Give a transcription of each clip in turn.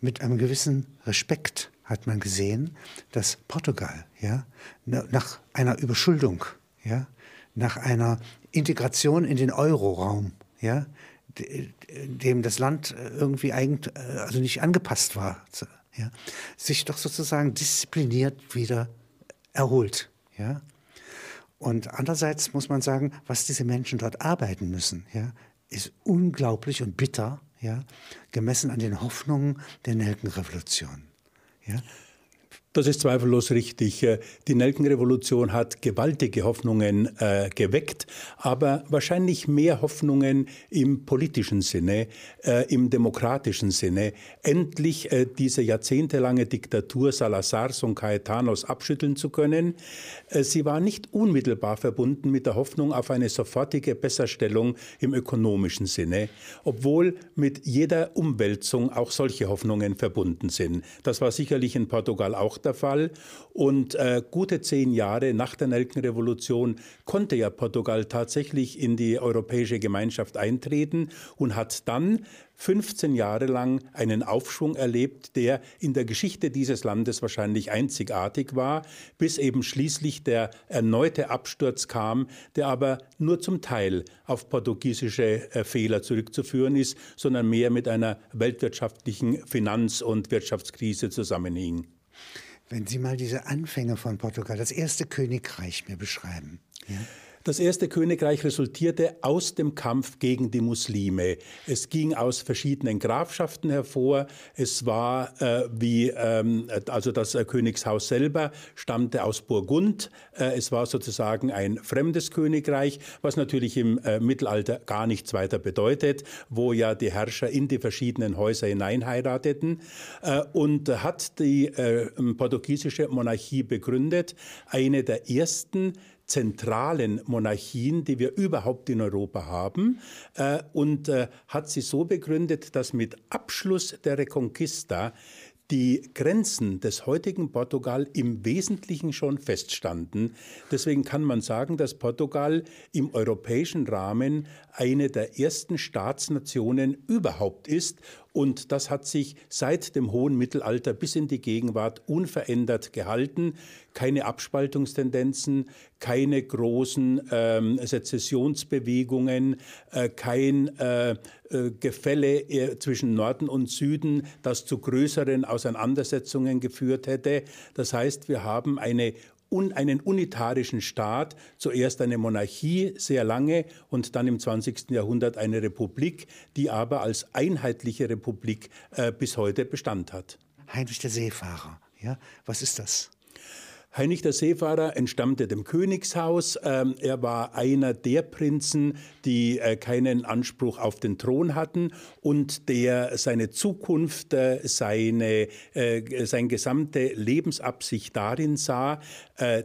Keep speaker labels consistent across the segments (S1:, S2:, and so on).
S1: Mit einem gewissen Respekt hat man gesehen, dass Portugal ja, nach einer Überschuldung, ja, nach einer Integration in den Euroraum, ja, dem das Land irgendwie eigentlich also nicht angepasst war, ja, sich doch sozusagen diszipliniert wieder erholt. Ja. Und andererseits muss man sagen, was diese Menschen dort arbeiten müssen, ja, ist unglaublich und bitter, ja, gemessen an den Hoffnungen der Nelkenrevolution. Ja.
S2: Das ist zweifellos richtig. Äh, die Nelkenrevolution hat gewaltige Hoffnungen äh, geweckt, aber wahrscheinlich mehr Hoffnungen im politischen Sinne, äh, im demokratischen Sinne, endlich äh, diese jahrzehntelange Diktatur Salazars und Caetanos abschütteln zu können. Äh, sie war nicht unmittelbar verbunden mit der Hoffnung auf eine sofortige Besserstellung im ökonomischen Sinne, obwohl mit jeder Umwälzung auch solche Hoffnungen verbunden sind. Das war sicherlich in Portugal auch der Fall. Und äh, gute zehn Jahre nach der Nelkenrevolution konnte ja Portugal tatsächlich in die europäische Gemeinschaft eintreten und hat dann 15 Jahre lang einen Aufschwung erlebt, der in der Geschichte dieses Landes wahrscheinlich einzigartig war, bis eben schließlich der erneute Absturz kam, der aber nur zum Teil auf portugiesische äh, Fehler zurückzuführen ist, sondern mehr mit einer weltwirtschaftlichen Finanz- und Wirtschaftskrise zusammenhing.
S1: Wenn Sie mal diese Anfänge von Portugal, das erste Königreich mir beschreiben. Ja?
S2: Das erste Königreich resultierte aus dem Kampf gegen die Muslime. Es ging aus verschiedenen Grafschaften hervor. Es war äh, wie, ähm, also das äh, Königshaus selber stammte aus Burgund. Äh, es war sozusagen ein fremdes Königreich, was natürlich im äh, Mittelalter gar nichts weiter bedeutet, wo ja die Herrscher in die verschiedenen Häuser hineinheirateten äh, und hat die äh, portugiesische Monarchie begründet. Eine der ersten zentralen Monarchien, die wir überhaupt in Europa haben, äh, und äh, hat sie so begründet, dass mit Abschluss der Reconquista die Grenzen des heutigen Portugal im Wesentlichen schon feststanden. Deswegen kann man sagen, dass Portugal im europäischen Rahmen eine der ersten Staatsnationen überhaupt ist und das hat sich seit dem hohen Mittelalter bis in die Gegenwart unverändert gehalten. Keine Abspaltungstendenzen, keine großen ähm, Sezessionsbewegungen, äh, kein äh, äh, Gefälle äh, zwischen Norden und Süden, das zu größeren Auseinandersetzungen geführt hätte. Das heißt, wir haben eine un, einen unitarischen Staat, zuerst eine Monarchie sehr lange und dann im 20. Jahrhundert eine Republik, die aber als einheitliche Republik äh, bis heute Bestand hat.
S1: Heinrich der Seefahrer, ja, was ist das?
S2: Heinrich der Seefahrer entstammte dem Königshaus. Ähm, er war einer der Prinzen, die äh, keinen Anspruch auf den Thron hatten und der seine Zukunft, äh, seine, äh, seine gesamte Lebensabsicht darin sah,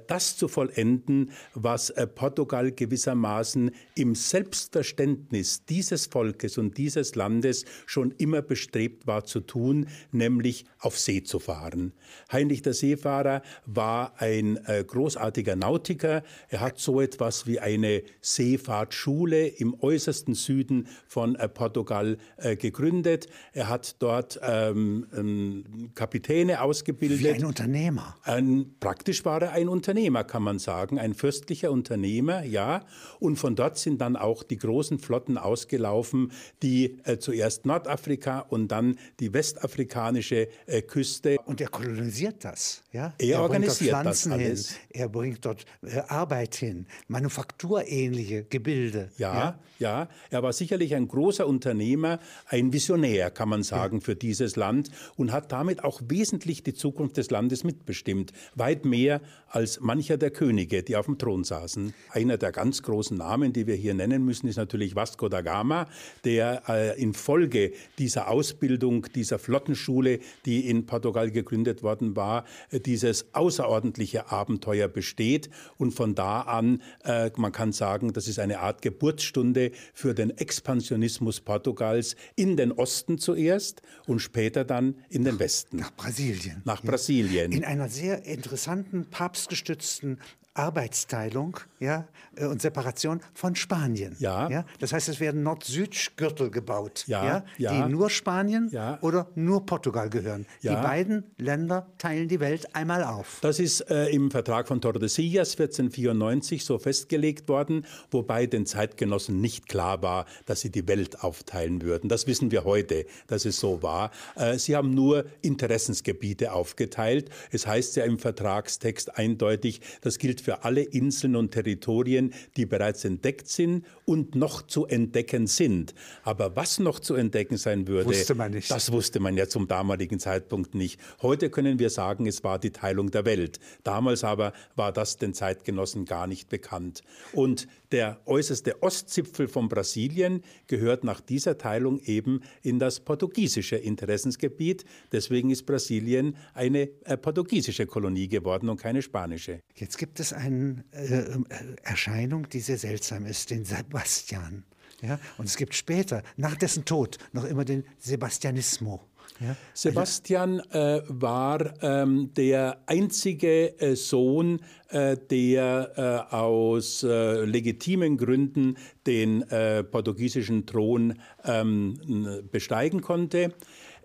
S2: das zu vollenden, was Portugal gewissermaßen im Selbstverständnis dieses Volkes und dieses Landes schon immer bestrebt war zu tun, nämlich auf See zu fahren. Heinrich der Seefahrer war ein äh, großartiger Nautiker. Er hat so etwas wie eine Seefahrtschule im äußersten Süden von äh, Portugal äh, gegründet. Er hat dort ähm, ähm, Kapitäne ausgebildet. Wie
S1: ein Unternehmer.
S2: Ein, praktisch war er ein Unternehmer, kann man sagen, ein fürstlicher Unternehmer, ja. Und von dort sind dann auch die großen Flotten ausgelaufen, die äh, zuerst Nordafrika und dann die westafrikanische äh, Küste.
S1: Und er kolonisiert das, ja.
S2: Er, er organisiert das
S1: Pflanzen hin, er bringt dort äh, Arbeit hin, manufakturähnliche Gebilde.
S2: Ja, ja, ja, er war sicherlich ein großer Unternehmer, ein Visionär, kann man sagen, ja. für dieses Land und hat damit auch wesentlich die Zukunft des Landes mitbestimmt. Weit mehr als mancher der Könige, die auf dem Thron saßen. Einer der ganz großen Namen, die wir hier nennen müssen, ist natürlich Vasco da Gama, der äh, infolge dieser Ausbildung, dieser Flottenschule, die in Portugal gegründet worden war, äh, dieses außerordentliche Abenteuer besteht. Und von da an, äh, man kann sagen, das ist eine Art Geburtsstunde für den Expansionismus Portugals in den Osten zuerst und später dann in den Westen.
S1: Nach Brasilien.
S2: Nach Brasilien.
S1: In einer sehr interessanten, papstgestützten Arbeitsteilung ja, äh, und Separation von Spanien.
S2: Ja.
S1: ja. Das heißt, es werden Nord-Süd-Gürtel gebaut,
S2: Ja,
S1: ja,
S2: ja.
S1: die nur Spanien
S2: Ja.
S1: oder nur Portugal gehören.
S2: Ja.
S1: Die beiden Länder teilen die Welt einmal auf.
S2: Das ist äh, im Vertrag von Tordesillas 1494 so festgelegt worden, wobei den Zeitgenossen nicht klar war, dass sie die Welt aufteilen würden. Das wissen wir heute, dass es so war. Äh, sie haben nur Interessensgebiete aufgeteilt. Es heißt ja im Vertragstext eindeutig, das gilt für alle Inseln und Territorien, die bereits entdeckt sind und noch zu entdecken sind. Aber was noch zu entdecken sein würde,
S1: Wusste
S2: das wusste man ja zum damaligen Zeitpunkt nicht. Heute können wir sagen, es war die Teilung der Welt. Damals aber war das den Zeitgenossen gar nicht bekannt. Und der äußerste Ostzipfel von Brasilien gehört nach dieser Teilung eben in das portugiesische Interessensgebiet. Deswegen ist Brasilien eine äh, portugiesische Kolonie geworden und keine spanische.
S1: Jetzt gibt es eine äh, äh, Erscheinung, die sehr seltsam ist, den Sebastian. Ja? Und es gibt später, nach dessen Tod, noch immer den Sebastianismo. Ja?
S2: Sebastian äh, war ähm, der einzige äh, Sohn, äh, der äh, aus äh, legitimen Gründen den portugiesischen Thron ähm, besteigen konnte.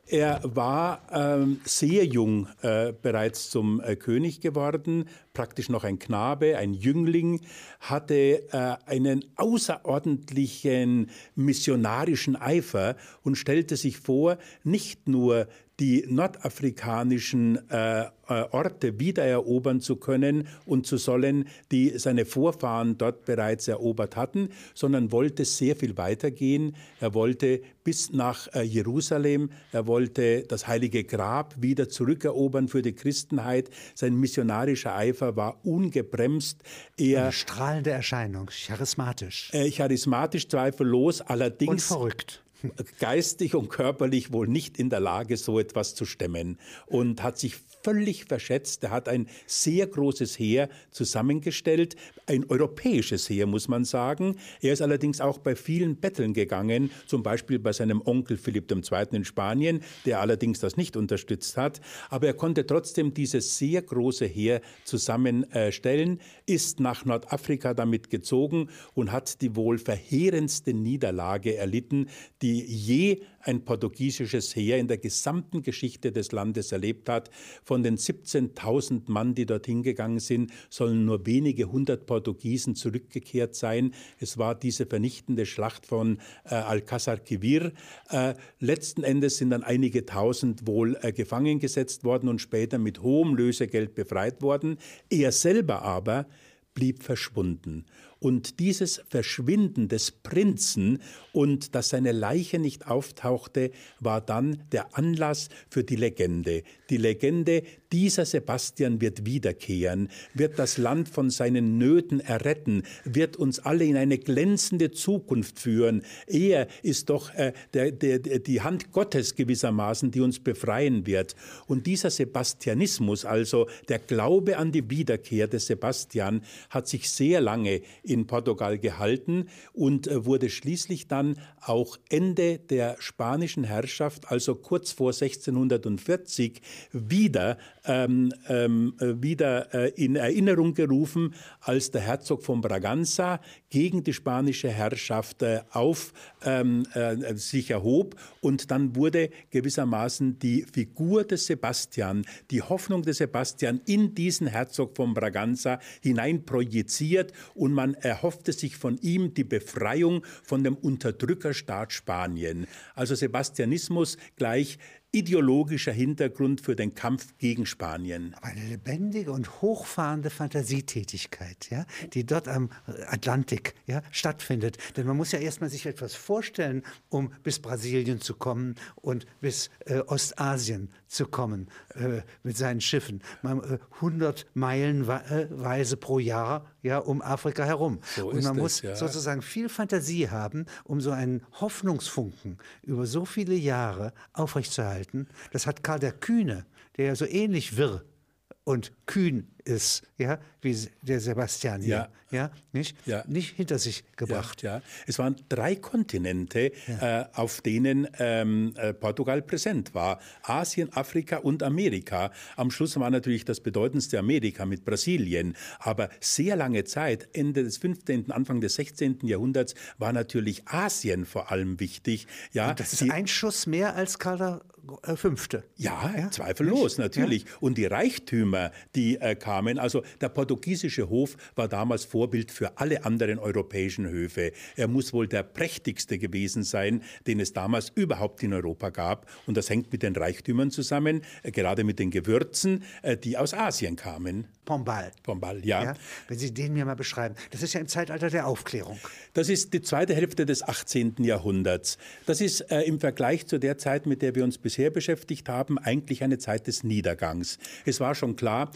S2: Er war ähm, sehr jung bereits zum König geworden, praktisch noch ein Knabe, ein Jüngling, hatte äh, einen außerordentlichen missionarischen Eifer und stellte sich vor, nicht nur die nordafrikanischen äh, äh, Orte wiedererobern zu können und zu sollen, die seine Vorfahren dort bereits erobert hatten, sondern wollte sehr viel weitergehen. Er wollte bis nach äh, Jerusalem, er wollte das heilige Grab wieder zurückerobern für die Christenheit. Sein missionarischer Eifer war ungebremst. Er
S1: Eine strahlende Erscheinung, charismatisch
S2: äh, charismatisch zweifellos,
S1: und
S2: allerdings
S1: verrückt.
S2: Geistig und körperlich wohl nicht in der Lage, so etwas zu stemmen und hat sich völlig verschätzt. Er hat ein sehr großes Heer zusammengestellt, ein europäisches Heer, muss man sagen. Er ist allerdings auch bei vielen Betteln gegangen, zum Beispiel bei seinem Onkel Philipp II. in Spanien, der allerdings das nicht unterstützt hat. Aber er konnte trotzdem dieses sehr große Heer zusammenstellen, ist nach Nordafrika damit gezogen und hat die wohl verheerendste Niederlage erlitten, die je ein portugiesisches Heer in der gesamten Geschichte des Landes erlebt hat. Von den 17.000 Mann, die dorthin gegangen sind, sollen nur wenige hundert Portugiesen zurückgekehrt sein. Es war diese vernichtende Schlacht von äh, Alcázar Quivir. Äh, letzten Endes sind dann einige tausend wohl äh, gefangen gesetzt worden und später mit hohem Lösegeld befreit worden. Er selber aber blieb verschwunden. Und dieses Verschwinden des Prinzen und dass seine Leiche nicht auftauchte, war dann der Anlass für die Legende. Die Legende, dieser Sebastian wird wiederkehren, wird das Land von seinen Nöten erretten, wird uns alle in eine glänzende Zukunft führen. Er ist doch äh, der, der, die Hand Gottes gewissermaßen, die uns befreien wird. Und dieser Sebastianismus, also der Glaube an die Wiederkehr des Sebastian, hat sich sehr lange in Portugal gehalten und äh, wurde schließlich dann auch Ende der spanischen Herrschaft, also kurz vor 1640, wieder, ähm, ähm, äh, wieder äh, in Erinnerung gerufen, als der Herzog von Braganza gegen die spanische Herrschaft äh, auf ähm, äh, sich erhob und dann wurde gewissermaßen die Figur des Sebastian, die Hoffnung des Sebastian in diesen Herzog von Braganza hinein projiziert und man erhoffte sich von ihm die Befreiung von dem Unterdrückerstaat Spanien. Also Sebastianismus gleich ideologischer Hintergrund für den Kampf gegen Spanien.
S1: Aber eine lebendige und hochfahrende Fantasietätigkeit, ja, die dort am Atlantik ja, stattfindet. Denn man muss ja erstmal sich etwas vorstellen, um bis Brasilien zu kommen und bis äh, Ostasien zu kommen äh, mit seinen Schiffen. Man, äh, 100 Meilen weise pro Jahr ja, um Afrika herum.
S2: So
S1: und man
S2: es,
S1: muss
S2: ja.
S1: sozusagen viel Fantasie haben, um so einen Hoffnungsfunken über so viele Jahre aufrechtzuerhalten. Das hat Karl der Kühne, der ja so ähnlich wirr und kühn ist, ja, wie der Sebastian hier, ja, ja nicht,
S2: ja.
S1: nicht hinter sich gebracht.
S2: Ja, ja. Es waren drei Kontinente, ja. äh, auf denen ähm, äh, Portugal präsent war: Asien, Afrika und Amerika. Am Schluss war natürlich das bedeutendste Amerika mit Brasilien, aber sehr lange Zeit, Ende des 15., Anfang des 16. Jahrhunderts, war natürlich Asien vor allem wichtig. Ja,
S1: und das ist ein Schuss mehr als Karl V.
S2: Ja, ja? zweifellos, natürlich. Und die Reichtümer, die äh, kamen, also der portugiesische Hof war damals Vorbild für alle anderen europäischen Höfe. Er muss wohl der prächtigste gewesen sein, den es damals überhaupt in Europa gab. Und das hängt mit den Reichtümern zusammen, äh, gerade mit den Gewürzen, äh, die aus Asien kamen.
S1: Pombal.
S2: Pombal, ja. ja.
S1: Wenn Sie den mir mal beschreiben. Das ist ja im Zeitalter der Aufklärung.
S2: Das ist die zweite Hälfte des 18. Jahrhunderts. Das ist äh, im Vergleich zu der Zeit, mit der wir uns bisher beschäftigt haben, eigentlich eine Zeit des Niedergangs. Es war schon klar,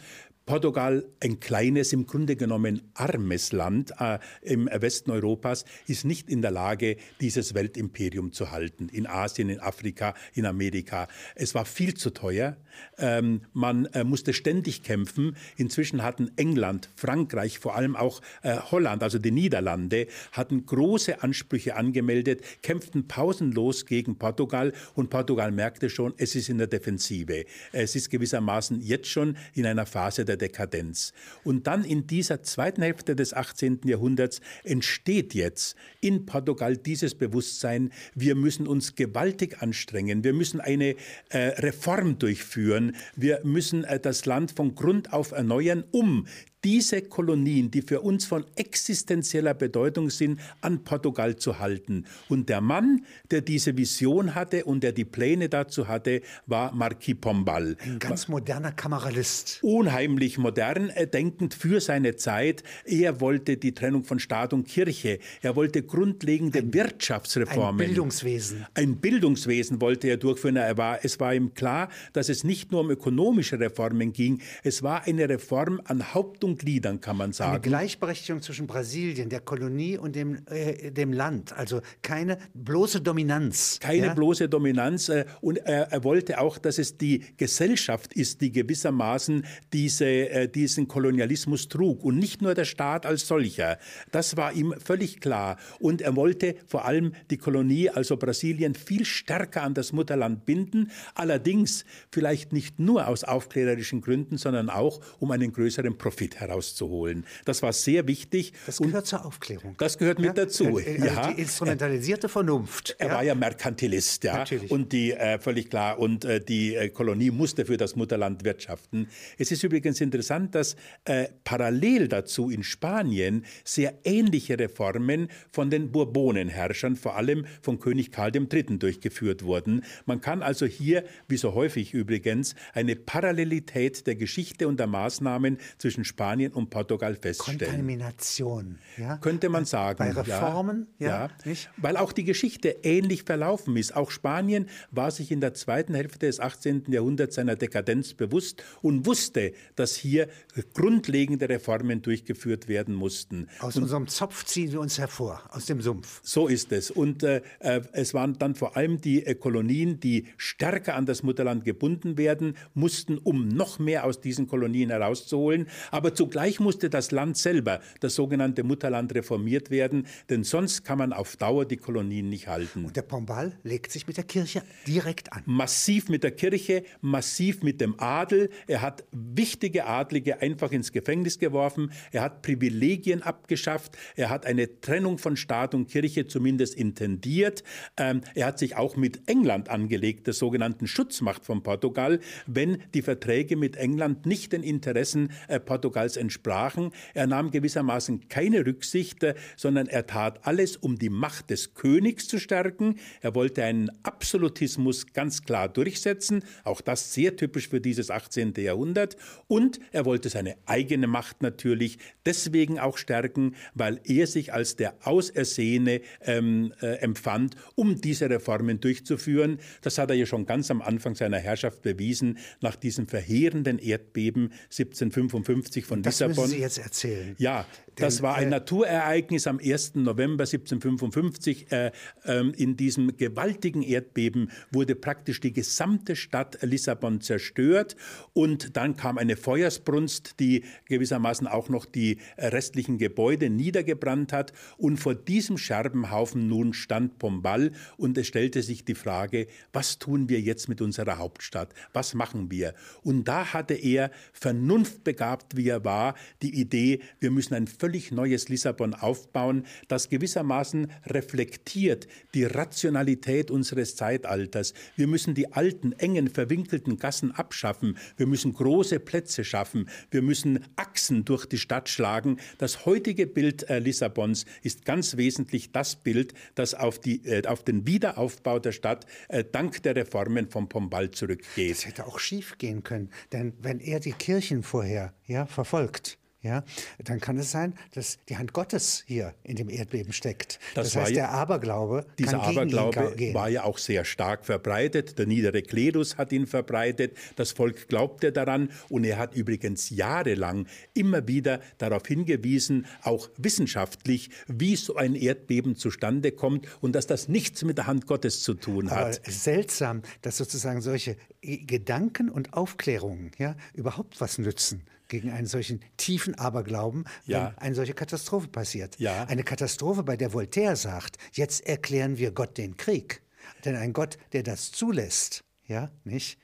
S2: Portugal, ein kleines, im Grunde genommen armes Land äh, im Westen Europas, ist nicht in der Lage, dieses Weltimperium zu halten. In Asien, in Afrika, in Amerika. Es war viel zu teuer. Ähm, man äh, musste ständig kämpfen. Inzwischen hatten England, Frankreich, vor allem auch äh, Holland, also die Niederlande, hatten große Ansprüche angemeldet, kämpften pausenlos gegen Portugal und Portugal merkte schon, es ist in der Defensive. Es ist gewissermaßen jetzt schon in einer Phase der Dekadenz. Und dann in dieser zweiten Hälfte des 18. Jahrhunderts entsteht jetzt in Portugal dieses Bewusstsein, wir müssen uns gewaltig anstrengen, wir müssen eine äh, Reform durchführen, wir müssen äh, das Land von Grund auf erneuern, um diese Kolonien, die für uns von existenzieller Bedeutung sind, an Portugal zu halten. Und der Mann, der diese Vision hatte und der die Pläne dazu hatte, war Marquis Pombal.
S1: Ein ganz moderner Kameralist.
S2: Unheimlich modern, äh, denkend für seine Zeit. Er wollte die Trennung von Staat und Kirche. Er wollte grundlegende ein, Wirtschaftsreformen.
S1: Ein Bildungswesen.
S2: Ein Bildungswesen wollte er durchführen. Er war, es war ihm klar, dass es nicht nur um ökonomische Reformen ging. Es war eine Reform an Haupt- und und Gliedern, kann man sagen. Eine
S1: Gleichberechtigung zwischen Brasilien, der Kolonie und dem, äh, dem Land. Also keine bloße Dominanz.
S2: Keine ja? bloße Dominanz. Äh, und er, er, wollte auch, dass es die Gesellschaft ist, die gewissermaßen diese, äh, diesen Kolonialismus trug und nicht nur der Staat als solcher. Das war ihm völlig klar. Und er wollte vor allem die Kolonie, also Brasilien, viel stärker an das Mutterland binden. Allerdings vielleicht nicht nur aus aufklärerischen Gründen, sondern auch um einen größeren Profit herauszuholen. Das war sehr wichtig.
S1: Das gehört und zur Aufklärung.
S2: Das gehört mit ja? dazu.
S1: Also ja. Die instrumentalisierte Vernunft.
S2: Er ja? war ja Merkantilist, ja. Natürlich. Und die, äh, völlig klar, und äh, die äh, Kolonie musste für das Mutterland wirtschaften. Es ist übrigens interessant, dass äh, parallel dazu in Spanien sehr ähnliche Reformen von den Bourbonenherrschern, vor allem von König Karl III. durchgeführt wurden. Man kann also hier, wie so häufig übrigens, eine Parallelität der Geschichte und der Maßnahmen zwischen Spanien Spanien und Portugal feststellen.
S1: Kontamination,
S2: ja? Könnte man sagen.
S1: Bei Reformen,
S2: ja. ja, Weil auch die Geschichte ähnlich verlaufen ist. Auch Spanien war sich in der zweiten Hälfte des 18. Jahrhunderts seiner Dekadenz bewusst und wusste, dass hier grundlegende Reformen durchgeführt werden mussten.
S1: Aus und unserem Zopf ziehen wir uns hervor, aus dem Sumpf.
S2: So ist es. Und äh, äh es waren dann vor allem die äh, Kolonien, die stärker an das Mutterland gebunden werden mussten, um noch mehr aus diesen Kolonien herauszuholen. Aber zugleich musste das Land selber, das sogenannte Mutterland, reformiert werden, denn sonst kann man auf Dauer die Kolonien nicht halten.
S1: Und der Pombal legt sich mit der Kirche direkt an.
S2: Massiv mit der Kirche, massiv mit dem Adel. Er hat wichtige Adlige einfach ins Gefängnis geworfen. Er hat Privilegien abgeschafft. Er hat eine Trennung von Staat und Kirche zumindest intendiert. Ähm, er hat sich auch mit England angelegt, der sogenannten Schutzmacht von Portugal, wenn die Verträge mit England nicht den Interessen äh, Portugals damals entsprachen. Er nahm gewissermaßen keine Rücksicht, äh, sondern er tat alles, um die Macht des Königs zu stärken. Er wollte einen Absolutismus ganz klar durchsetzen, auch das sehr typisch für dieses 18. Jahrhundert. Und er wollte seine eigene Macht natürlich deswegen auch stärken, weil er sich als der Ausersehene ähm, äh, empfand, um diese Reformen durchzuführen. Das hat er ja schon ganz am Anfang seiner Herrschaft bewiesen, nach diesem verheerenden Erdbeben 1755 von
S1: das
S2: Lissabon.
S1: müssen Sie jetzt erzählen.
S2: Ja. Das war ein äh, Naturereignis am 1. November 1755. Äh, äh, in diesem gewaltigen Erdbeben wurde praktisch die gesamte Stadt Lissabon zerstört und dann kam eine Feuersbrunst, die gewissermaßen auch noch die restlichen Gebäude niedergebrannt hat und vor diesem Scherbenhaufen nun stand Pombal und es stellte sich die Frage, was tun wir jetzt mit unserer Hauptstadt? Was machen wir? Und da hatte er, vernunftbegabt wie er war, die Idee, wir müssen ein völlig neues Lissabon aufbauen, das gewissermaßen reflektiert die Rationalität unseres Zeitalters. Wir müssen die alten, engen, verwinkelten Gassen abschaffen. Wir müssen große Plätze schaffen. Wir müssen Achsen durch die Stadt schlagen. Das heutige Bild äh, Lissabons ist ganz wesentlich das Bild, das auf, die, äh, auf den Wiederaufbau der Stadt äh, dank der Reformen von Pombal zurückgeht.
S1: Das hätte auch schief gehen können, denn wenn er die Kirchen vorher ja, verfolgt, ja, dann kann es sein, dass die Hand Gottes hier in dem Erdbeben steckt. Das, das heißt, der Aberglaube
S2: dieser kann Aberglaube gegen ihn war ja auch sehr stark verbreitet. Der niedere Klerus hat ihn verbreitet. Das Volk glaubte daran und er hat übrigens jahrelang immer wieder darauf hingewiesen, auch wissenschaftlich, wie so ein Erdbeben zustande kommt und dass das nichts mit der Hand Gottes zu tun hat.
S1: Aber seltsam, dass sozusagen solche Gedanken und Aufklärungen ja überhaupt was nützen gegen einen solchen tiefen Aberglauben, wenn ja. eine solche Katastrophe passiert. Ja. Eine Katastrophe, bei der Voltaire sagt, jetzt erklären wir Gott den Krieg. Denn ein Gott, der das zulässt, ja, nicht?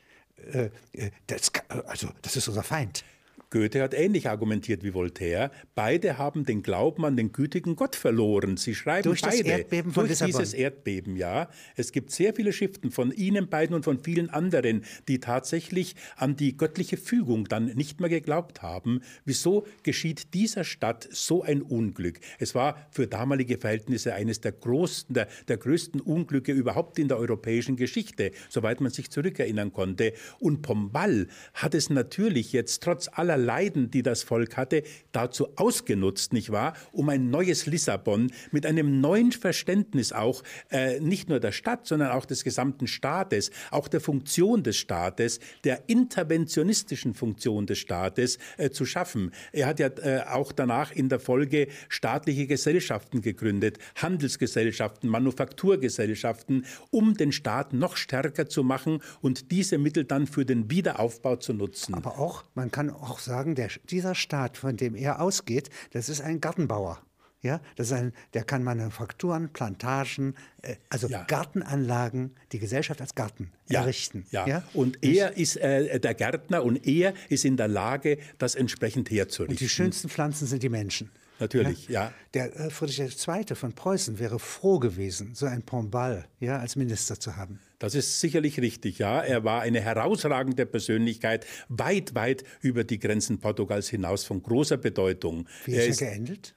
S1: Äh, äh das, also, das ist unser Feind.
S2: Goethe hat ähnlich argumentiert wie Voltaire. Beide haben den Glauben an den gütigen Gott verloren. Sie schreiben
S1: durch
S2: beide.
S1: Das Erdbeben von
S2: durch
S1: Lissabon.
S2: dieses Erdbeben, ja. Es gibt sehr viele Schriften von Ihnen beiden und von vielen anderen, die tatsächlich an die göttliche Fügung dann nicht mehr geglaubt haben. Wieso geschieht dieser Stadt so ein Unglück? Es war für damalige Verhältnisse eines der, großen, der, der größten Unglücke überhaupt in der europäischen Geschichte, soweit man sich zurückerinnern konnte. Und Pombal hat es natürlich jetzt trotz aller aller Leiden, die das Volk hatte, dazu ausgenutzt, nicht wahr, um ein neues Lissabon mit einem neuen Verständnis auch äh, nicht nur der Stadt, sondern auch des gesamten Staates, auch der Funktion des Staates, der interventionistischen Funktion des Staates äh, zu schaffen. Er hat ja äh, auch danach in der Folge staatliche Gesellschaften gegründet, Handelsgesellschaften, Manufakturgesellschaften, um den Staat noch stärker zu machen und diese Mittel dann für den Wiederaufbau zu nutzen.
S1: Aber auch, man kann auch sagen, der, dieser Staat, von dem er ausgeht, das ist ein Gartenbauer. Ja, das ist ein, der kann Manufakturen, Plantagen, äh, also ja. Gartenanlagen, die Gesellschaft als Garten ja. errichten.
S2: Ja. ja. Und er ist äh, der Gärtner und er ist in der Lage, das entsprechend herzurichten.
S1: Und die schönsten Pflanzen sind die Menschen.
S2: Natürlich, ja.
S1: ja. Der äh, Friedrich II. von Preußen wäre froh gewesen, so ein Pombal ja, als Minister zu haben.
S2: Das ist sicherlich richtig, ja. Er war eine herausragende Persönlichkeit, weit, weit über die Grenzen Portugals hinaus von großer Bedeutung.
S1: Wie ist er, er geendet?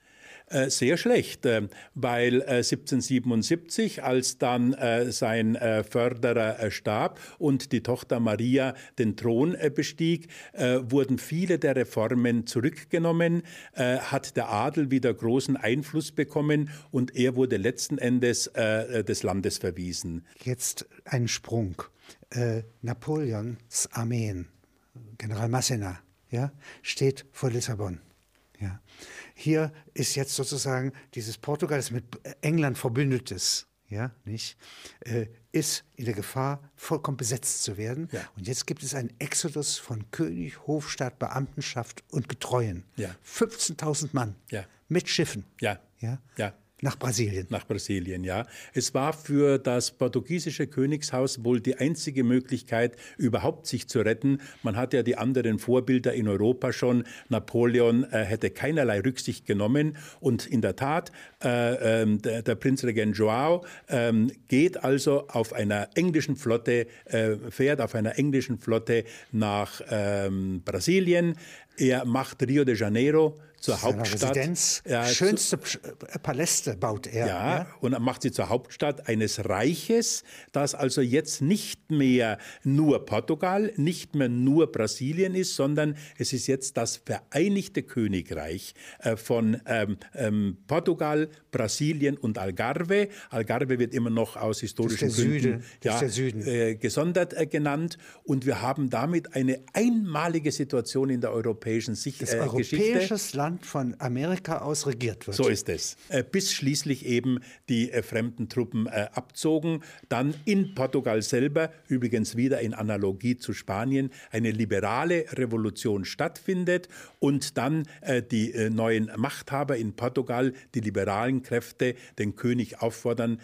S2: Äh, sehr schlecht, äh, weil 1777, äh, als dann sein Förderer starb und die Tochter Maria den Thron bestieg, wurden viele der Reformen zurückgenommen, hat der Adel wieder großen Einfluss bekommen und er wurde letzten Endes des Landes verwiesen.
S1: Jetzt ein Sprung. Napoleons Armeen, General Massena, ja, steht vor Lissabon. Ja. Hier ist jetzt sozusagen dieses Portugal, das mit England verbündet ist, ja, nicht, äh, ist in der Gefahr, vollkommen besetzt zu werden. Ja. Und jetzt gibt es einen Exodus von König, Hofstaat, Beamtenschaft und Getreuen. Ja. 15.000 Mann ja. mit Schiffen.
S2: Ja.
S1: Ja. ja. Nach Brasilien.
S2: Nach Brasilien, ja. Es war für das portugiesische Königshaus wohl die einzige Möglichkeit, überhaupt sich zu retten. Man hat ja die anderen Vorbilder in Europa schon. Napoleon äh, hätte keinerlei Rücksicht genommen. Und in der Tat, äh, äh, der, der Prinzregent Joao ähm, geht also auf einer englischen Flotte, äh, fährt auf einer englischen Flotte nach ähm, Brasilien. Er macht Rio de Janeiro zur Hauptstadt.
S1: Residenz. Ja, Schönste äh, Paläste baut er.
S2: Ja, ja, und er macht sie zur Hauptstadt eines Reiches, das also jetzt nicht mehr nur Portugal, nicht mehr nur Brasilien ist, sondern es ist jetzt das Vereinigte Königreich äh, von ähm, ähm, Portugal, Brasilien und Algarve. Algarve wird immer noch aus historischen Gründen ja, äh, gesondert äh, genannt. Und wir haben damit eine einmalige Situation in der europäischen Sicht,
S1: das äh, Geschichte. Land Land von Amerika aus regiert wird.
S2: So ist es. Äh, bis schließlich eben die äh, fremden Truppen äh, abzogen. Dann in Portugal selber, übrigens wieder in Analogie zu Spanien, eine liberale Revolution stattfindet und dann die neuen Machthaber in Portugal, die liberalen Kräfte, den König auffordern,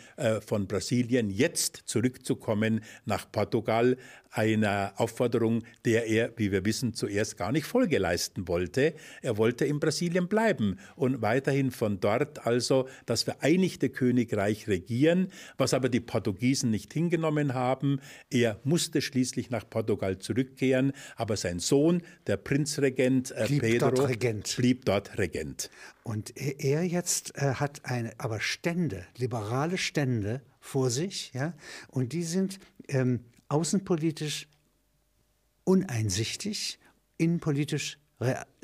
S2: von Brasilien jetzt zurückzukommen nach Portugal, einer Aufforderung, der er, wie wir wissen, zuerst gar nicht Folge leisten wollte. Er wollte in Brasilien bleiben und weiterhin von dort also das Vereinigte Königreich regieren, was aber die Portugiesen nicht hingenommen haben. Er musste schließlich nach Portugal zurückkehren, aber sein Sohn, der Prinzregent äh, blieb Pedro, dort Regent. blieb dort Regent.
S1: Und er jetzt äh, hat eine, aber Stände, liberale Stände vor sich, ja, und die sind ähm, außenpolitisch uneinsichtig, innenpolitisch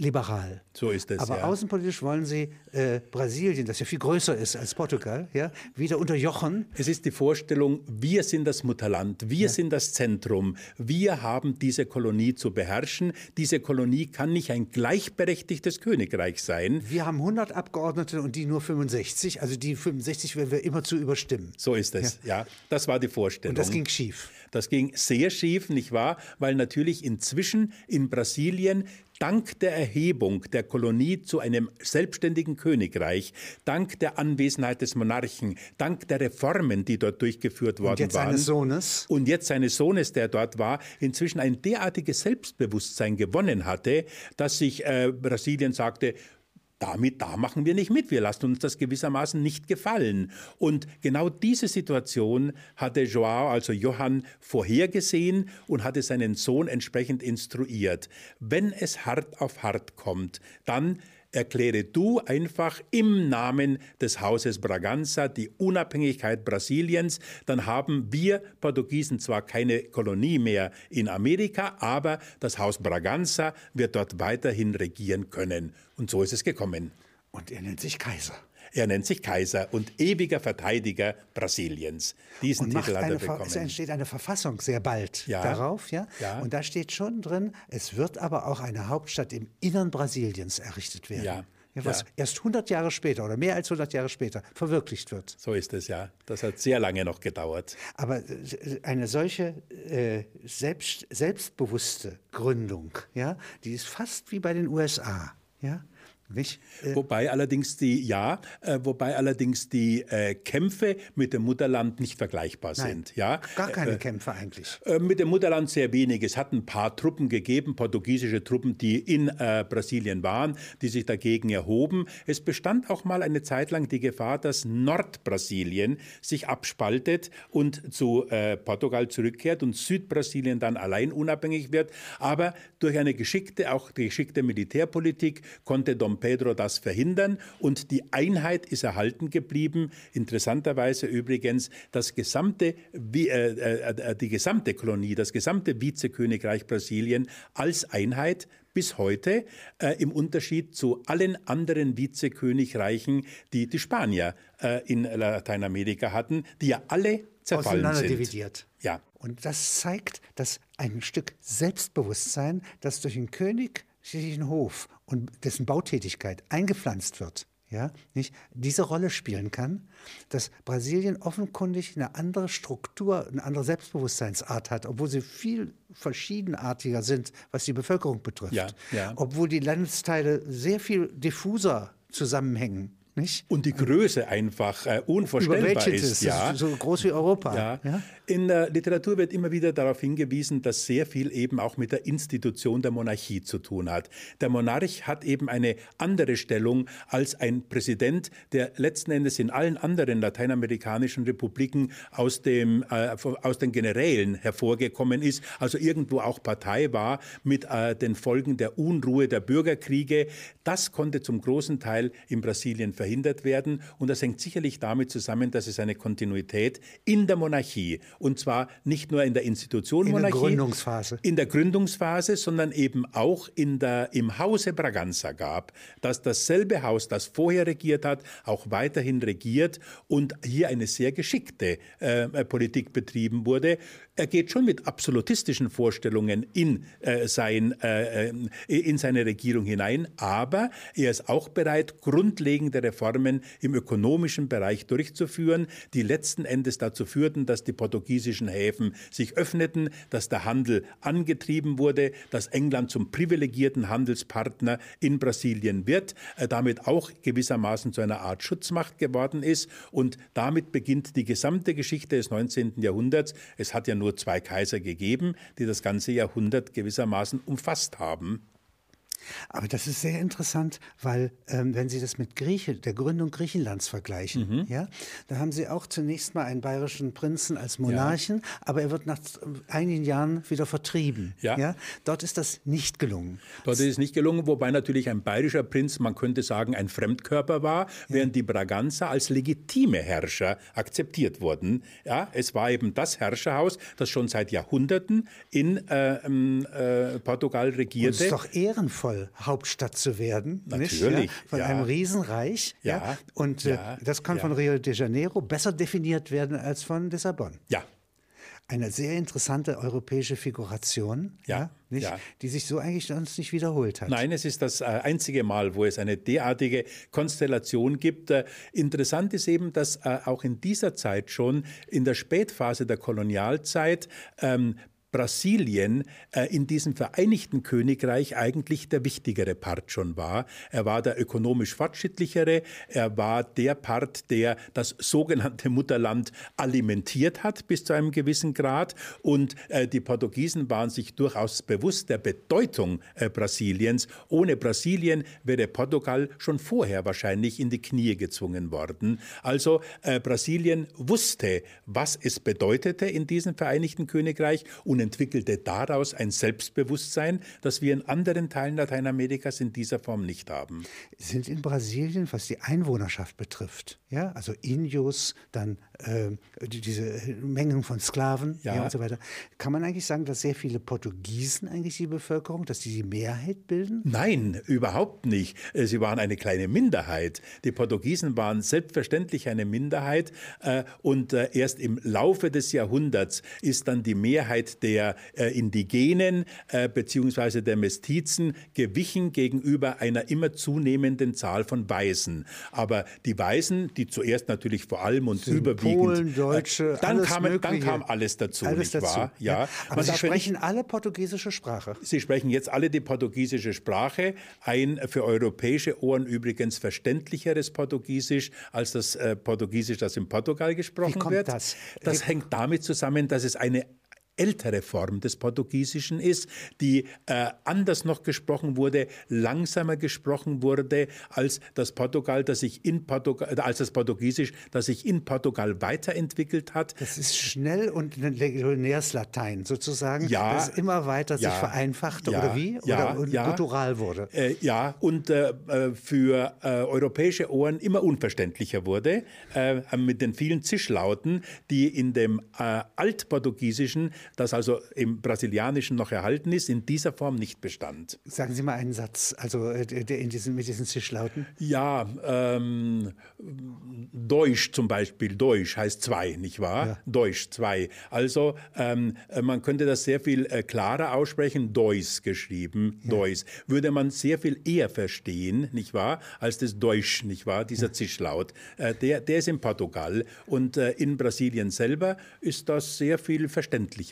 S1: liberal.
S2: So ist es.
S1: Aber
S2: ja.
S1: außenpolitisch wollen sie äh, Brasilien, das ja viel größer ist als Portugal, ja, wieder unterjochen.
S2: Es ist die Vorstellung, wir sind das Mutterland, wir ja. sind das Zentrum, wir haben diese Kolonie zu beherrschen. Diese Kolonie kann nicht ein gleichberechtigtes Königreich sein.
S1: Wir haben 100 Abgeordnete und die nur 65. Also die 65 werden wir immer zu überstimmen.
S2: So ist es, ja. ja. Das war die Vorstellung. Und
S1: das ging schief.
S2: Das ging sehr schief, nicht wahr? Weil natürlich inzwischen in Brasilien dank der Erhebung der Kolonie zu einem selbstständigen Königreich, dank der Anwesenheit des Monarchen, dank der Reformen, die dort durchgeführt worden
S1: und jetzt
S2: waren.
S1: Seines Sohnes.
S2: Und jetzt seines Sohnes, der dort war, inzwischen ein derartiges Selbstbewusstsein gewonnen hatte, dass sich äh, Brasilien sagte, damit, da machen wir nicht mit. Wir lassen uns das gewissermaßen nicht gefallen. Und genau diese Situation hatte Joao, also Johann, vorhergesehen und hatte seinen Sohn entsprechend instruiert. Wenn es hart auf hart kommt, dann erkläre du einfach im Namen des Hauses Braganza die Unabhängigkeit Brasiliens, dann haben wir Portugiesen zwar keine Kolonie mehr in Amerika, aber das Haus Braganza wird dort weiterhin regieren können. Und so ist es gekommen.
S1: Und er nennt sich Kaiser.
S2: Er nennt sich Kaiser und ewiger Verteidiger Brasiliens. Diesen und Titel hat er bekommen.
S1: Es entsteht eine Verfassung sehr bald ja. darauf, ja? ja? Und da steht schon drin, es wird aber auch eine Hauptstadt im Innern Brasiliens errichtet werden. Ja. Ja, was ja. erst 100 Jahre später oder mehr als 100 Jahre später verwirklicht wird.
S2: So ist es ja. Das hat sehr lange noch gedauert.
S1: Aber äh, eine solche äh, selbst, selbstbewusste Gründung, ja, die ist fast wie bei den USA. Ja?
S2: Nicht? Äh, wobei allerdings die, ja, äh, wobei allerdings die äh, Kämpfe mit dem Mutterland nicht vergleichbar Nein, sind. Ja?
S1: Gar keine äh, Kämpfe eigentlich.
S2: Äh, mit dem Mutterland sehr wenig. Es hat ein paar Truppen gegeben, portugiesische Truppen, die in äh, Brasilien waren, die sich dagegen erhoben. Es bestand auch mal eine Zeit lang die Gefahr, dass Nordbrasilien sich abspaltet und zu Portugal zurückkehrt und Südbrasilien dann allein unabhängig wird. Aber durch eine geschickte, auch geschickte Militärpolitik konnte Dom Pedro das verhindern und die Einheit ist erhalten geblieben. Interessanterweise übrigens das gesamte, äh, äh, äh, die gesamte Kolonie, das gesamte Vizekönigreich Brasilien als Einheit bis heute, äh, im Unterschied zu allen anderen Vizekönigreichen, die die Spanier äh, in Lateinamerika hatten, die ja alle zerfallen sind.
S1: dividiert. Ja. Und das zeigt, dass ein Stück Selbstbewusstsein, das durch den König Hof und dessen Bautätigkeit eingepflanzt wird, ja, nicht, diese Rolle spielen kann, dass Brasilien offenkundig eine andere Struktur, eine andere Selbstbewusstseinsart hat, obwohl sie viel verschiedenartiger sind, was die Bevölkerung betrifft. Ja, ja. Obwohl die Landesteile sehr viel diffuser zusammenhängen. Nicht?
S2: Und die Größe einfach äh, unvorstellbar ist.
S1: Ja. so groß wie Europa.
S2: Ja. ja. In der Literatur wird immer wieder darauf hingewiesen, dass sehr viel eben auch mit der Institution der Monarchie zu tun hat. Der Monarch hat eben eine andere Stellung als ein Präsident, der letzten Endes in allen anderen lateinamerikanischen Republiken aus, dem, äh, aus den Generälen hervorgekommen ist, also irgendwo auch Partei war mit äh, den Folgen der Unruhe der Bürgerkriege. Das konnte zum großen Teil in Brasilien verhindert werden. Und das hängt sicherlich damit zusammen, dass es eine Kontinuität in der Monarchie, und zwar nicht nur in der Institution in Monarchie,
S1: der Gründungsphase.
S2: in der Gründungsphase, sondern eben auch in der, im Hause Braganza gab, dass dasselbe Haus, das vorher regiert hat, auch weiterhin regiert und hier eine sehr geschickte äh, Politik betrieben wurde. er geht schon mit absolutistischen Vorstellungen in, äh, sein, äh, äh, in seine Regierung hinein, aber er ist auch bereit, grundlegende Reformen im ökonomischen Bereich durchzuführen, die letzten Endes dazu führten, dass die portugiesischen Häfen sich öffneten, dass der Handel angetrieben wurde, dass England zum privilegierten Handelspartner in Brasilien wird, äh, damit auch gewissermaßen zu einer Art Schutzmacht geworden ist und damit beginnt die gesamte Geschichte des 19. Jahrhunderts. Es hat ja nur zwei Kaiser gegeben, die das ganze Jahrhundert gewissermaßen umfasst haben.
S1: Aber das ist sehr interessant, weil ähm, wenn Sie das mit Grieche, der Gründung Griechenlands vergleichen, mhm. ja, da haben Sie auch zunächst mal einen bayerischen Prinzen als Monarchen, ja. aber er wird nach einigen Jahren wieder vertrieben. Ja. ja. Dort ist das nicht gelungen.
S2: Dort ist es nicht gelungen, wobei natürlich ein bayerischer Prinz, man könnte sagen, ein Fremdkörper war, während die Braganza als legitime Herrscher akzeptiert wurden. Ja, es war eben das Herrscherhaus, das schon seit Jahrhunderten in äh, ähm, äh, Portugal regierte. Und
S1: ist doch ehrenvoll Hauptstadt zu werden.
S2: Natürlich.
S1: Ja, von ja. einem Riesenreich. Ja. ja. Und äh, das kann von Rio de Janeiro besser definiert werden als von Lissabon.
S2: Ja.
S1: Eine sehr interessante europäische Figuration, ja, nicht, die sich so eigentlich sonst nicht wiederholt hat.
S2: Nein, es ist das äh, einzige Mal, wo es eine derartige Konstellation gibt. Äh, interessant ist eben, dass auch in dieser Zeit schon in der Spätphase der Kolonialzeit ähm, Brasilien äh, in diesem Vereinigten Königreich eigentlich der wichtigere Part schon war. Er war der ökonomisch fortschrittlichere, er war der Part, der das sogenannte Mutterland alimentiert hat bis zu einem gewissen Grad. Und äh, die Portugiesen waren sich durchaus bewusst der Bedeutung äh, Brasiliens. Ohne Brasilien wäre Portugal schon vorher wahrscheinlich in die Knie gezwungen worden. Also äh, Brasilien wusste, was es bedeutete in diesem Vereinigten Königreich und entwickelte daraus ein Selbstbewusstsein, das wir in anderen Teilen Lateinamerikas in dieser Form nicht haben.
S1: Sind in Brasilien, was die Einwohnerschaft betrifft, ja, also Indios, dann äh, diese Mengen von Sklaven ja. ja. und so weiter, kann man eigentlich sagen, dass sehr viele Portugiesen eigentlich die Bevölkerung, dass die die Mehrheit bilden?
S2: Nein, überhaupt nicht. Äh, sie waren eine kleine Minderheit. Die Portugiesen waren selbstverständlich eine Minderheit äh, und äh, erst im Laufe des Jahrhunderts ist dann die Mehrheit der der äh, Indigenen äh, bzw. der Mestizen gewichen gegenüber einer immer zunehmenden Zahl von Weißen. Aber die Weißen, die zuerst natürlich vor allem und Sind überwiegend
S1: Polen, äh, Deutsche,
S2: dann, kam, dann kam alles dazu,
S1: alles
S2: nicht
S1: dazu.
S2: wahr?
S1: Ja. ja. Aber Sie sprechen nicht, alle portugiesische Sprache.
S2: Sie sprechen jetzt alle die portugiesische Sprache, ein für europäische Ohren übrigens verständlicheres Portugiesisch als das äh, Portugiesisch, das in Portugal gesprochen
S1: Wie kommt
S2: wird.
S1: Das,
S2: das hängt damit zusammen, dass es eine ältere Form des Portugiesischen ist, die äh, anders noch gesprochen wurde, langsamer gesprochen wurde als das Portugal, das sich in Portugal, als das Portugiesisch, das sich in Portugal weiterentwickelt hat.
S1: Das ist schnell und ein Legionärslatein sozusagen,
S2: ja,
S1: das immer weiter ja, sich vereinfachte
S2: ja,
S1: oder wie?
S2: Ja,
S1: oder
S2: ja,
S1: guttural wurde.
S2: Äh, ja, und äh, äh für äh, europäische Ohren immer unverständlicher wurde, äh, mit den vielen Zischlauten, die in dem Altportugiesischen das also im Brasilianischen noch erhalten ist, in dieser Form nicht bestand.
S1: Sagen Sie mal einen Satz, also äh, in diesen, mit diesen Zischlauten.
S2: Ja, ähm, Deutsch zum Beispiel, Deutsch heißt zwei, nicht wahr? Ja. Deutsch, zwei. Also ähm, äh, man könnte das sehr viel äh, klarer aussprechen, Deus geschrieben, ja. Deus. Würde man sehr viel eher verstehen, nicht wahr, als das Deutsch, nicht wahr, dieser ja. Zischlaut. Äh, der, der ist in Portugal und äh, in Brasilien selber ist das sehr viel verständlicher.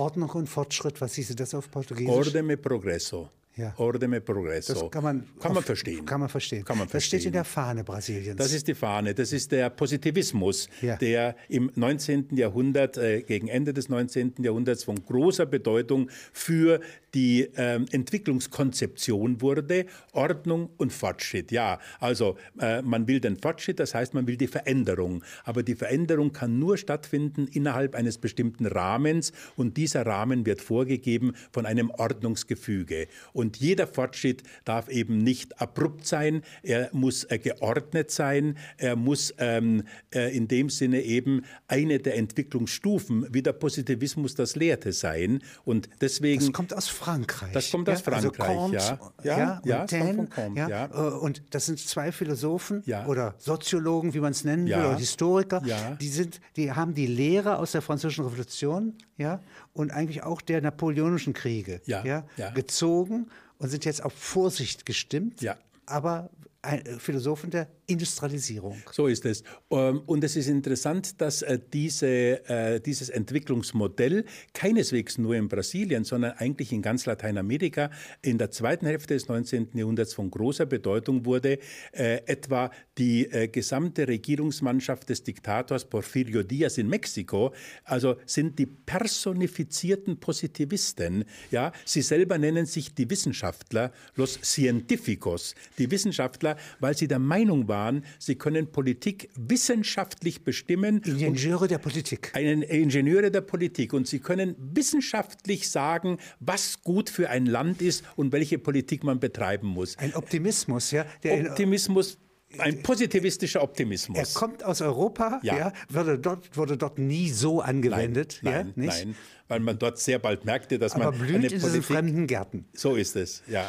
S1: Ordnung und Fortschritt, was hieße das auf Portugiesisch?
S2: Ordem e progresso. Ja. Ordem e progresso.
S1: Das kann man,
S2: kann man verstehen.
S1: Kann man verstehen.
S2: Kann man
S1: das
S2: verstehen.
S1: steht in der Fahne Brasiliens.
S2: Das ist die Fahne. Das ist der Positivismus, ja. der im 19. Jahrhundert, äh, gegen Ende des 19. Jahrhunderts von großer Bedeutung für die ähm, Entwicklungskonzeption wurde, Ordnung und Fortschritt. Ja, also äh, man will den Fortschritt, das heißt, man will die Veränderung. Aber die Veränderung kann nur stattfinden innerhalb eines bestimmten Rahmens und dieser Rahmen wird vorgegeben von einem Ordnungsgefüge. Und jeder Fortschritt darf eben nicht abrupt sein, er muss äh, geordnet sein, er muss ähm, äh, in dem Sinne eben eine der Entwicklungsstufen, wie der Positivismus das lehrte, sein. Und deswegen.
S1: Das kommt aus Frankreich.
S2: Das kommt aus also Frankreich, also
S1: Comte, ja. Ja, ja, und, Dan, Comte, ja, ja. Äh, und das sind zwei Philosophen oder Soziologen, wie man es nennen will, oder Historiker. Die, sind, die haben die Lehre aus der Französischen Revolution ja, und eigentlich auch der napoleonischen Kriege ja, gezogen und sind jetzt auf Vorsicht gestimmt. Ja. Aber äh, Philosophen der Industrialisierung.
S2: So ist es. Ähm, und es ist interessant, dass äh, diese, äh, dieses Entwicklungsmodell keineswegs nur in Brasilien, sondern eigentlich in ganz Lateinamerika in der zweiten Hälfte des 19. Jahrhunderts von großer Bedeutung wurde. Etwa die gesamte Regierungsmannschaft des Diktators Porfirio Diaz in Mexiko, also sind die personifizierten Positivisten. Ja, sie selber nennen sich die Wissenschaftler, los científicos, die Wissenschaftler Wissenschaftler, weil sie der Meinung waren, sie können Politik wissenschaftlich bestimmen.
S1: Ingenieure der Politik.
S2: Einen Ingenieure der Politik. Und sie können wissenschaftlich sagen, was gut für ein Land ist und welche Politik man betreiben muss.
S1: Ein Optimismus, ja.
S2: Optimismus. Ein positivistischer Optimismus.
S1: Er kommt aus Europa, ja. ja wurde, dort, wurde dort nie so angewendet.
S2: Nein,
S1: nein,
S2: ja, nein weil man dort sehr bald merkte, dass
S1: Aber
S2: man.
S1: blüht eine Politik, in fremden Gärten.
S2: So ist es, ja.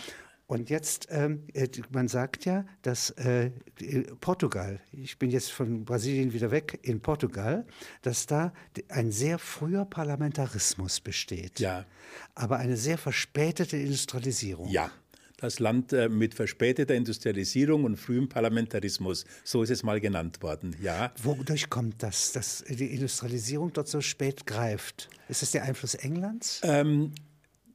S1: Und jetzt, ähm, äh, man sagt ja, dass äh, Portugal, ich bin jetzt von Brasilien wieder weg, in Portugal, dass da ein sehr früher Parlamentarismus besteht. Ja. Aber eine sehr verspätete Industrialisierung.
S2: Ja. Das Land äh, mit verspäteter Industrialisierung und frühem Parlamentarismus, so ist es mal genannt worden. Ja.
S1: Wodurch kommt das, dass die Industrialisierung dort so spät greift? Ist es der Einfluss Englands?
S2: Ähm,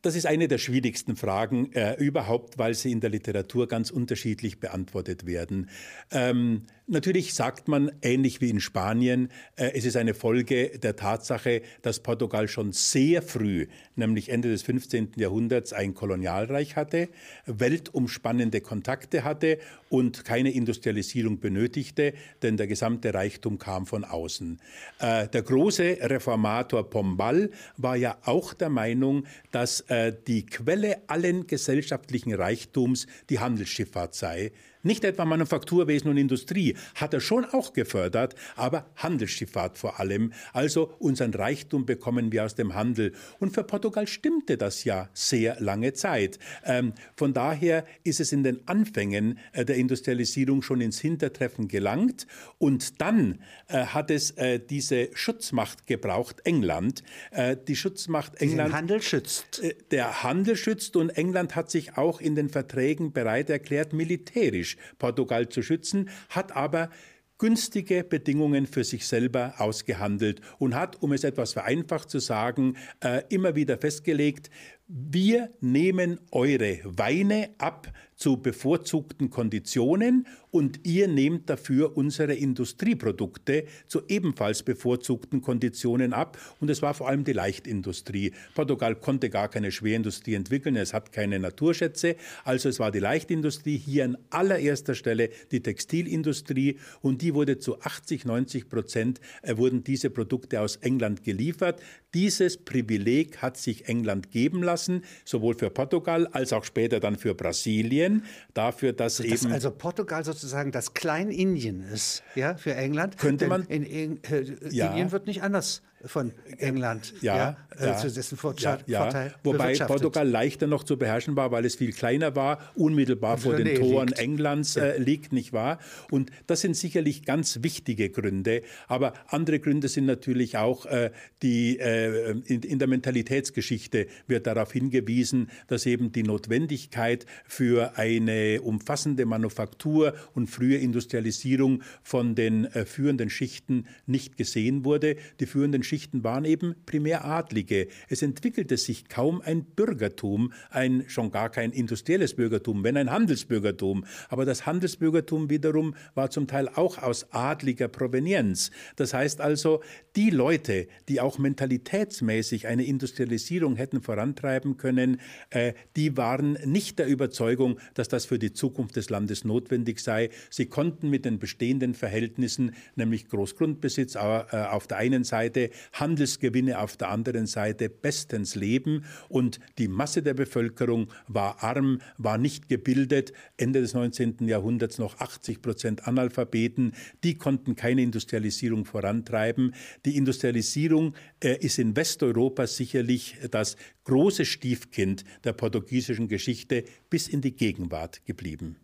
S2: das ist eine der schwierigsten Fragen äh, überhaupt, weil sie in der Literatur ganz unterschiedlich beantwortet werden. Ähm, natürlich sagt man, ähnlich wie in Spanien, äh, es ist eine Folge der Tatsache, dass Portugal schon sehr früh, nämlich Ende des 15. Jahrhunderts, ein Kolonialreich hatte, weltumspannende Kontakte hatte und keine Industrialisierung benötigte, denn der gesamte Reichtum kam von außen. Äh, der große Reformator Pombal war ja auch der Meinung, dass äh, die Quelle allen gesellschaftlichen Reichtums die Handelsschifffahrt sei. Nicht etwa Manufakturwesen und Industrie hat er schon auch gefördert, aber Handelsschifffahrt vor allem. Also unseren Reichtum bekommen wir aus dem Handel. Und für Portugal stimmte das ja sehr lange Zeit. Ähm, von daher ist es in den Anfängen äh, der Industrialisierung schon ins Hintertreffen gelangt. Und dann äh, hat es äh, diese Schutzmacht gebraucht, England. Äh, die Schutzmacht England.
S1: Den Handel schützt.
S2: Äh, der Handel schützt und England hat sich auch in den Verträgen bereit erklärt, militärisch Portugal zu schützen, hat aber günstige Bedingungen für sich selber ausgehandelt und hat, um es etwas vereinfacht zu sagen, äh, immer wieder festgelegt, wir nehmen eure Weine ab zu bevorzugten Konditionen und ihr nehmt dafür unsere Industrieprodukte zu ebenfalls bevorzugten Konditionen ab. Und es war vor allem die Leichtindustrie. Portugal konnte gar keine Schwerindustrie entwickeln, es hat keine Naturschätze. Also es war die Leichtindustrie, hier an allererster Stelle die Textilindustrie und die wurde zu 80, 90 Prozent, äh, wurden diese Produkte aus England geliefert. Dieses Privileg hat sich England geben lassen, sowohl für Portugal als auch später dann für Brasilien, dafür, dass,
S1: dass
S2: eben
S1: also Portugal sozusagen das Klein-Indien ist, ja, für England.
S2: Könnte man?
S1: In, in, in, äh, ja. Indien wird nicht anders von England
S2: ja, ja,
S1: äh, ja, zu dessen Vorteil. Ja,
S2: Wobei Portugal leichter noch zu beherrschen war, weil es viel kleiner war, unmittelbar vor den Toren liegt. Englands äh, liegt, nicht wahr? Und das sind sicherlich ganz wichtige Gründe. Aber andere Gründe sind natürlich auch äh, die äh, in, in, der Mentalitätsgeschichte wird darauf hingewiesen, dass eben die Notwendigkeit für eine umfassende Manufaktur und frühe Industrialisierung von den äh, führenden Schichten nicht gesehen wurde. Die führenden Schichten waren eben primär Adlige. Es entwickelte sich kaum ein Bürgertum, ein schon gar kein industrielles Bürgertum, wenn ein Handelsbürgertum. Aber das Handelsbürgertum wiederum war zum Teil auch aus adliger Provenienz. Das heißt also, die Leute, die auch mentalitätsmäßig eine Industrialisierung hätten vorantreiben können, äh, die waren nicht der Überzeugung, dass das für die Zukunft des Landes notwendig sei. Sie konnten mit den bestehenden Verhältnissen, nämlich Großgrundbesitz äh, auf der einen Seite, Handelsgewinne auf der anderen Seite bestens leben und die Masse der Bevölkerung war arm, war nicht gebildet. Ende des 19. Jahrhunderts noch 80 Prozent Analphabeten. Die konnten keine Industrialisierung vorantreiben. Die Industrialisierung äh, ist in Westeuropa sicherlich das große Stiefkind der portugiesischen Geschichte bis in die Gegenwart geblieben.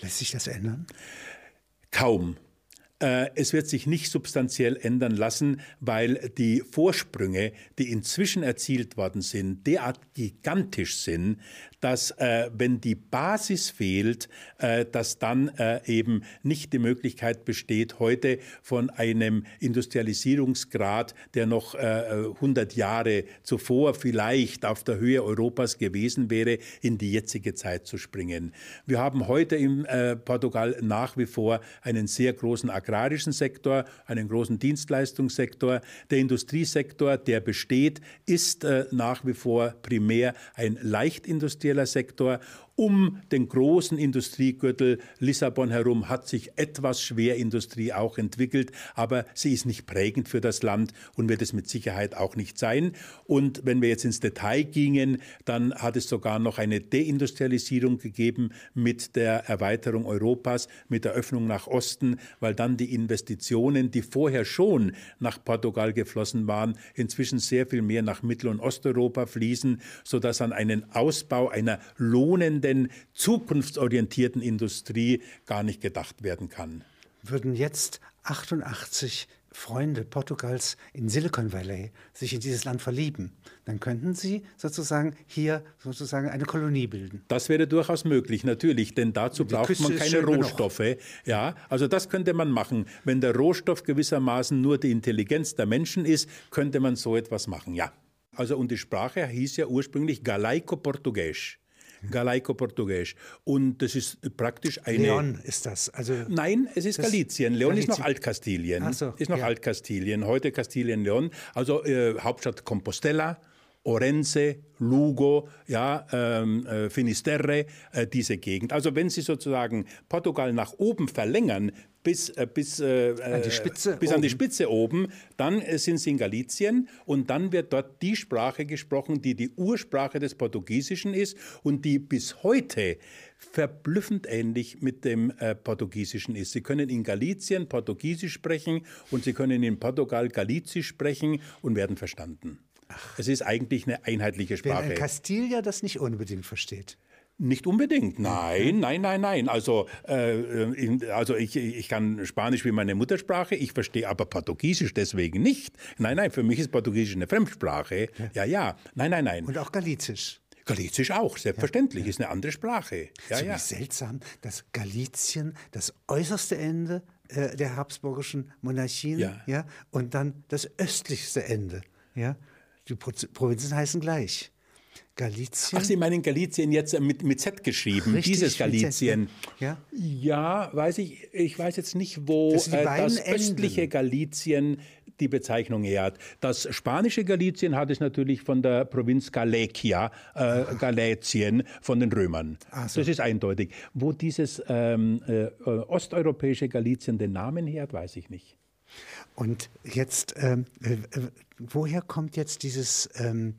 S1: Lässt sich das ändern?
S2: Kaum. Äh, es wird sich nicht substanziell ändern lassen, weil die Vorsprünge, die inzwischen erzielt worden sind, derart gigantisch sind, dass äh, wenn die Basis fehlt, äh, dass dann äh, eben nicht die Möglichkeit besteht, heute von einem Industrialisierungsgrad, der noch äh, 100 Jahre zuvor vielleicht auf der Höhe Europas gewesen wäre, in die jetzige Zeit zu springen. Wir haben heute in äh, Portugal nach wie vor einen sehr großen agrarischen Sektor, einen großen Dienstleistungssektor. Der Industriesektor, der besteht, ist äh, nach wie vor primär ein industrieller Sektor um den großen Industriegürtel Lissabon herum hat sich etwas Schwerindustrie auch entwickelt, aber sie ist nicht prägend für das Land und wird es mit Sicherheit auch nicht sein. Und wenn wir jetzt ins Detail gingen, dann hat es sogar noch eine Deindustrialisierung gegeben mit der Erweiterung Europas, mit der Öffnung nach Osten, weil dann die Investitionen, die vorher schon nach Portugal geflossen waren, inzwischen sehr viel mehr nach Mittel- und Osteuropa fließen, sodass an einen Ausbau einer lohnenden denn zukunftsorientierten Industrie gar nicht gedacht werden kann.
S1: Würden jetzt 88 Freunde Portugals in Silicon Valley sich in dieses Land verlieben, dann könnten sie sozusagen hier sozusagen eine Kolonie bilden.
S2: Das wäre durchaus möglich, natürlich, denn dazu Die braucht Küste man keine Rohstoffe. Genug. Ja, also das könnte man machen. Wenn der Rohstoff gewissermaßen nur die Intelligenz der Menschen ist, könnte man so etwas machen, ja. Also und die Sprache hieß ja ursprünglich Galaico-Portugiesisch. Galaico-Portugiesisch. Und das ist praktisch eine.
S1: Leon ist das. Also
S2: Nein, es ist Galizien. Leon Galizien. ist noch Altkastilien. So, ist noch ja. Altkastilien. Heute Kastilien-Leon. Also äh, Hauptstadt Compostela. Orense, Lugo, ja, ähm, äh, Finisterre, äh, diese Gegend. Also wenn Sie sozusagen Portugal nach oben verlängern, bis, äh, bis, äh, an die Spitze bis an die Spitze oben, dann äh, sind Sie in Galizien und dann wird dort die Sprache gesprochen, die die Ursprache des Portugiesischen ist und die bis heute verblüffend ähnlich mit dem äh, Portugiesischen ist. Sie können in Galizien Portugiesisch sprechen und Sie können in Portugal Galizisch sprechen und werden verstanden. Ach. Es ist eigentlich eine einheitliche Sprache. Wenn
S1: ein Castilla das nicht unbedingt versteht.
S2: Nicht unbedingt, nein, nein, nein, nein. Also, äh, also ich, ich kann Spanisch wie meine Muttersprache, ich verstehe aber Portugiesisch deswegen nicht. Nein, nein, für mich ist Portugiesisch eine Fremdsprache. Ja, ja, ja. nein, nein, nein.
S1: Und auch Galizisch.
S2: Galizisch auch, selbstverständlich, ja, ja. ist eine andere Sprache.
S1: Ja, ja. seltsam, dass Galizien das äußerste Ende äh, der habsburgischen Monarchien, ja. ja, und dann das östlichste Ende, ja. Die Provinzen heißen gleich. Galizien.
S2: Ach, Sie meinen Galizien jetzt mit, mit Z geschrieben, Richtig, dieses Galizien. Ja? ja, weiß ich, ich weiß jetzt nicht, wo das, äh, das östliche Galizien die Bezeichnung her hat. Das spanische Galizien hat es natürlich von der Provinz Galicia, äh, Galätien, von den Römern. So. Das ist eindeutig. Wo dieses ähm, äh, osteuropäische Galizien den Namen her hat, weiß ich nicht.
S1: Und jetzt, ähm, äh, äh, woher kommt jetzt dieses ähm,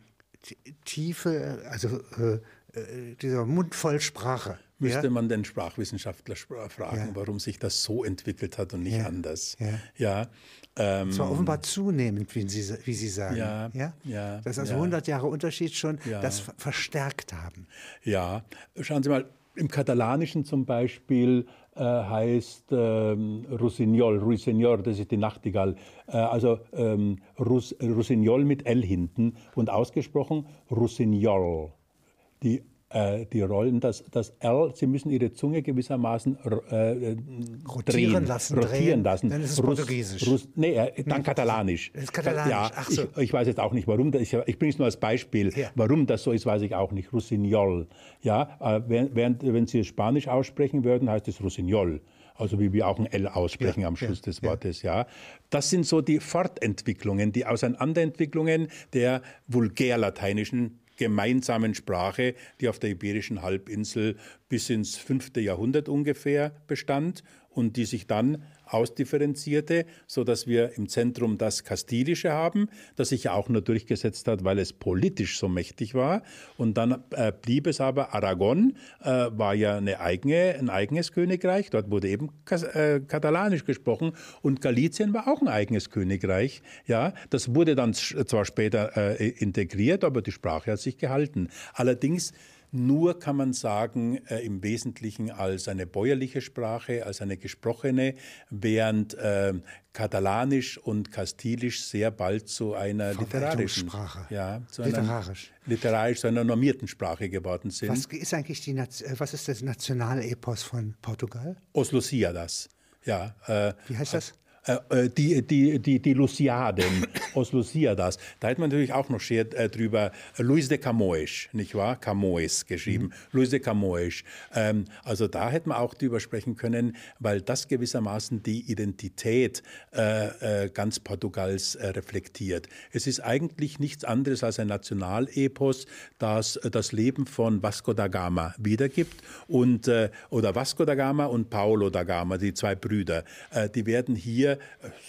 S1: tiefe, also äh, äh, dieser Mund voll Sprache?
S2: Müsste ja? man den Sprachwissenschaftler fragen, ja. warum sich das so entwickelt hat und nicht ja. anders. Ja.
S1: Ähm, Zwar offenbar zunehmend, wie Sie, wie Sie sagen. Ja, ja? ja Dass also 100 Jahre Unterschied schon das verstärkt haben.
S2: Ja, schauen Sie mal, im Katalanischen zum Beispiel heißt ähm, Rossignol, Ruiseñor, das ist die Nachtigall. Äh, also ähm, Rus, Rossignol mit L hinten und ausgesprochen Rossignol. Die äh, die rollen das, das R, sie müssen ihre Zunge gewissermaßen äh,
S1: rotieren drehen, lassen.
S2: Rotieren drehen, lassen.
S1: Dann ist es Russ, Portugiesisch.
S2: Russ, nee, äh, dann Katalanisch.
S1: Das ist Katalanisch. Ja, Ach so.
S2: ich, ich, weiß jetzt auch nicht, warum. Ich, ich bringe es nur als Beispiel. Ja. Warum das so ist, weiß ich auch nicht. Rossignol. Ja, äh, während, wenn Sie es Spanisch aussprechen würden, heißt es Rossignol also wie wir auch ein L aussprechen ja, am Schluss ja, des Wortes, ja. Das sind so die Fortentwicklungen, die Auseinanderentwicklungen der vulgärlateinischen gemeinsamen Sprache, die auf der Iberischen Halbinsel bis ins fünfte Jahrhundert ungefähr bestand und die sich dann ausdifferenzierte, so dass wir im Zentrum das Kastilische haben, das sich ja auch nur durchgesetzt hat, weil es politisch so mächtig war. Und dann äh, blieb es aber Aragon, äh, war ja eine eigene, ein eigenes Königreich. Dort wurde eben Kas äh, Katalanisch gesprochen und Galizien war auch ein eigenes Königreich. Ja, das wurde dann zwar später äh, integriert, aber die Sprache hat sich gehalten. Allerdings nur kann man sagen, äh, im Wesentlichen als eine bäuerliche Sprache, als eine gesprochene, während äh, Katalanisch und Kastilisch sehr bald zu einer literarischen
S1: Sprache.
S2: Ja,
S1: zu literarisch.
S2: Einer, literarisch zu einer normierten Sprache geworden sind.
S1: Was ist eigentlich die, äh, was ist das Nationalepos von Portugal?
S2: Os Lusíadas. Ja,
S1: äh, Wie heißt das?
S2: Äh, äh, die, die, die, die Luciaden aus Luciadas. Da hat man natürlich auch noch sehr äh, drüber Luis de Camões, nicht wahr? Camões geschrieben. Mhm. Luis de Camões. Ähm, also da hätte man auch drüber sprechen können, weil das gewissermaßen die Identität äh, äh, ganz Portugals reflektiert. Es ist eigentlich nichts anderes als ein Nationalepos, das das Leben von Vasco da Gama wiedergibt und oder Vasco da Gama und Paulo da Gama, die zwei Brüder, die werden hier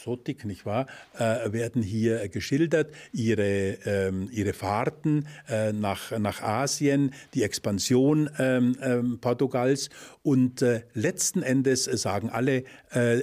S2: so dick, nicht wahr, äh, werden hier geschildert, ihre, ähm, ihre Fahrten äh, nach, nach Asien, die Expansion ähm, ähm, Portugals und äh, letzten Endes sagen alle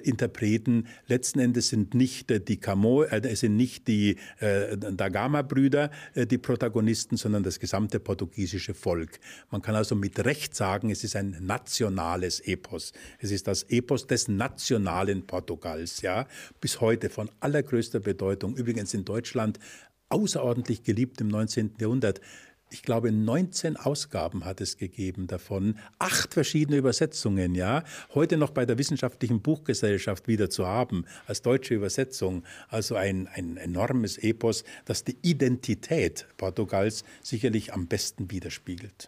S2: Interpreten, letzten Endes sind nicht die Camo, sind nicht die Dagama-Brüder die Protagonisten, sondern das gesamte portugiesische Volk. Man kann also mit Recht sagen, es ist ein nationales Epos. Es ist das Epos des nationalen Portugals. Ja? bis heute von allergrößter Bedeutung. Übrigens in Deutschland außerordentlich geliebt im 19. Jahrhundert. Ich glaube, 19 Ausgaben hat es gegeben davon, acht verschiedene Übersetzungen, ja. Heute noch bei der Wissenschaftlichen Buchgesellschaft wieder zu haben, als deutsche Übersetzung. Also ein, ein enormes Epos, das die Identität Portugals sicherlich am besten widerspiegelt.